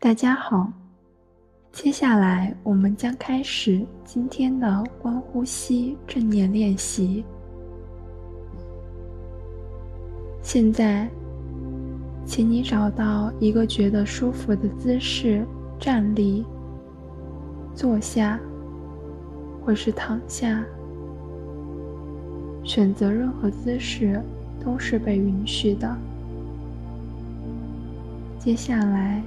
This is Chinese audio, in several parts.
大家好，接下来我们将开始今天的观呼吸正念练习。现在，请你找到一个觉得舒服的姿势，站立、坐下，或是躺下，选择任何姿势都是被允许的。接下来。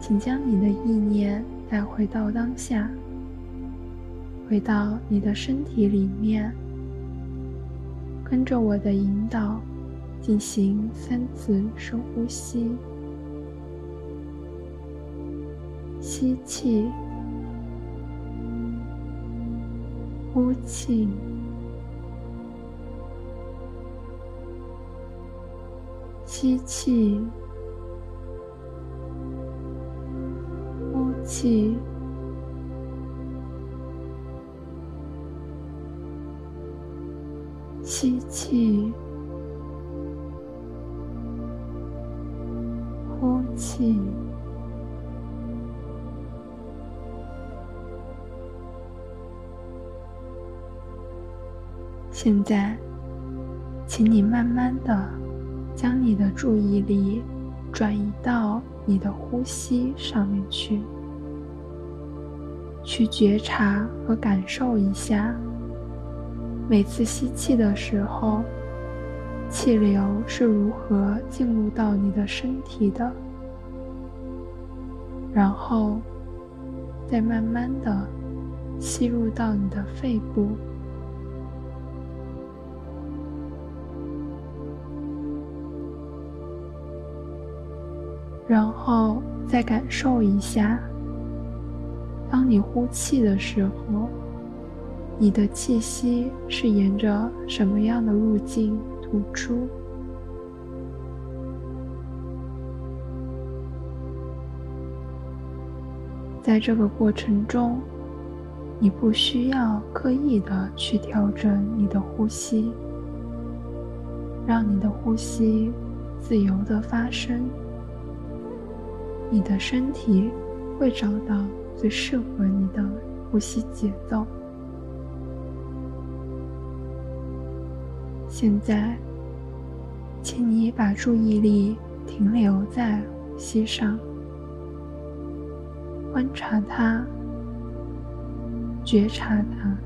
请将你的意念带回到当下，回到你的身体里面，跟着我的引导进行三次深呼吸：吸气，呼气，吸气。气，吸气，呼气。现在，请你慢慢的将你的注意力转移到你的呼吸上面去。去觉察和感受一下，每次吸气的时候，气流是如何进入到你的身体的，然后再慢慢的吸入到你的肺部，然后再感受一下。当你呼气的时候，你的气息是沿着什么样的路径吐出？在这个过程中，你不需要刻意的去调整你的呼吸，让你的呼吸自由的发生，你的身体会找到。最适合你的呼吸节奏。现在，请你把注意力停留在呼吸上，观察它，觉察它。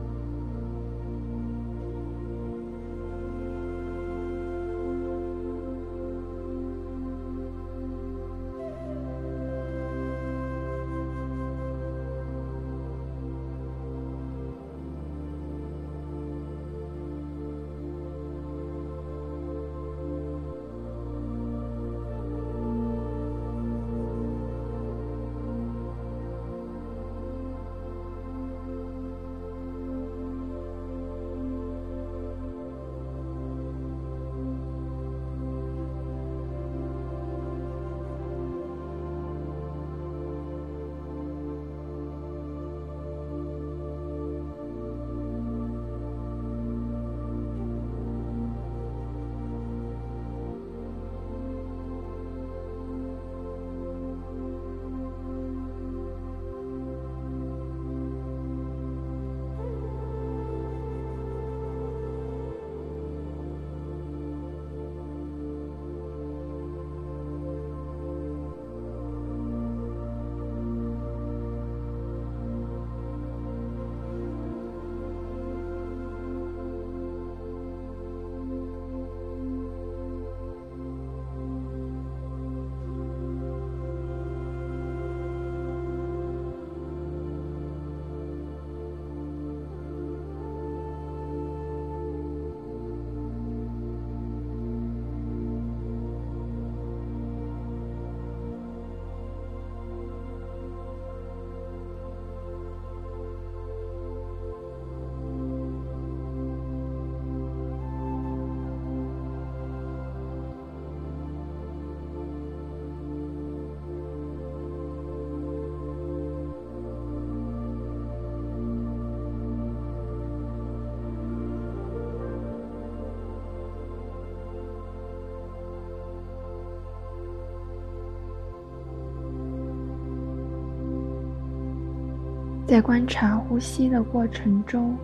在观察呼吸的过程中，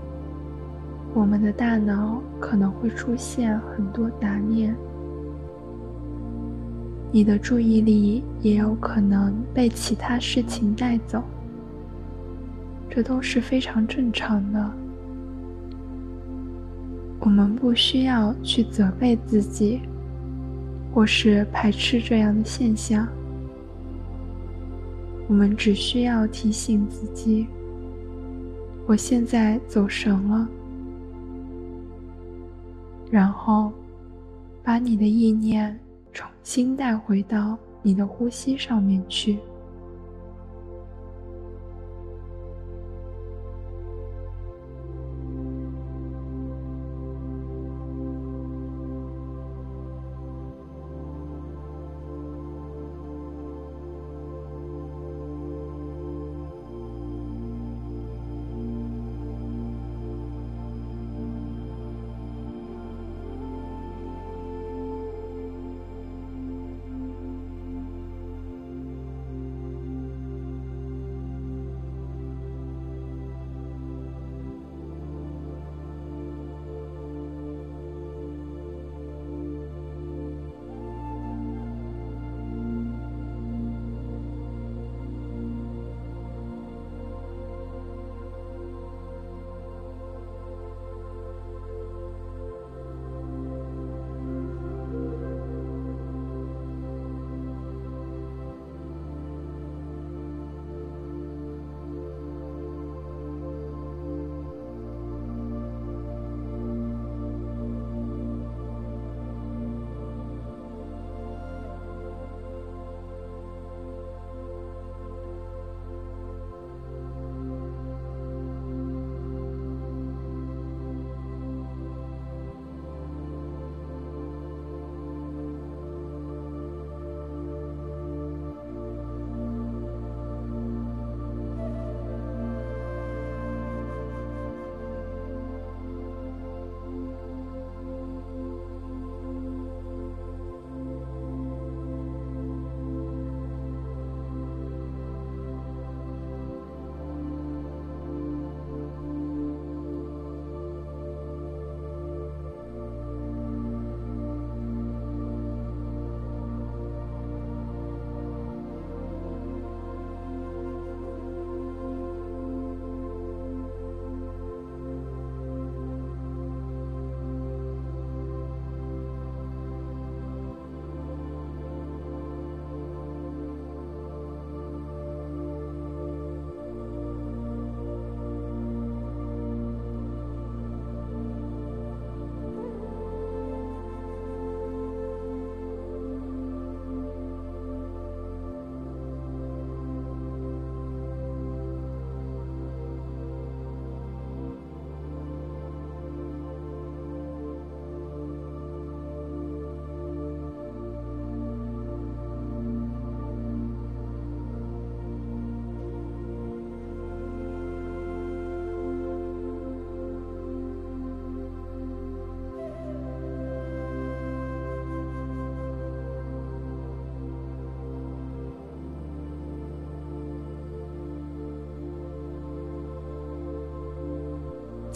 我们的大脑可能会出现很多杂念，你的注意力也有可能被其他事情带走，这都是非常正常的。我们不需要去责备自己，或是排斥这样的现象，我们只需要提醒自己。我现在走神了，然后把你的意念重新带回到你的呼吸上面去。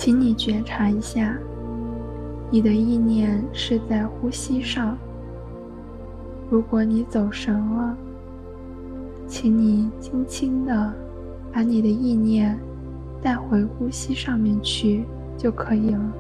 请你觉察一下，你的意念是在呼吸上。如果你走神了，请你轻轻的把你的意念带回呼吸上面去就可以了。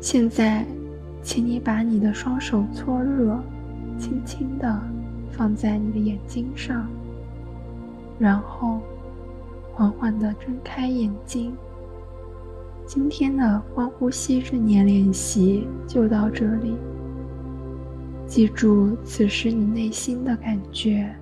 现在，请你把你的双手搓热，轻轻的放在你的眼睛上，然后缓缓的睁开眼睛。今天的观呼吸正念练习就到这里。记住此时你内心的感觉。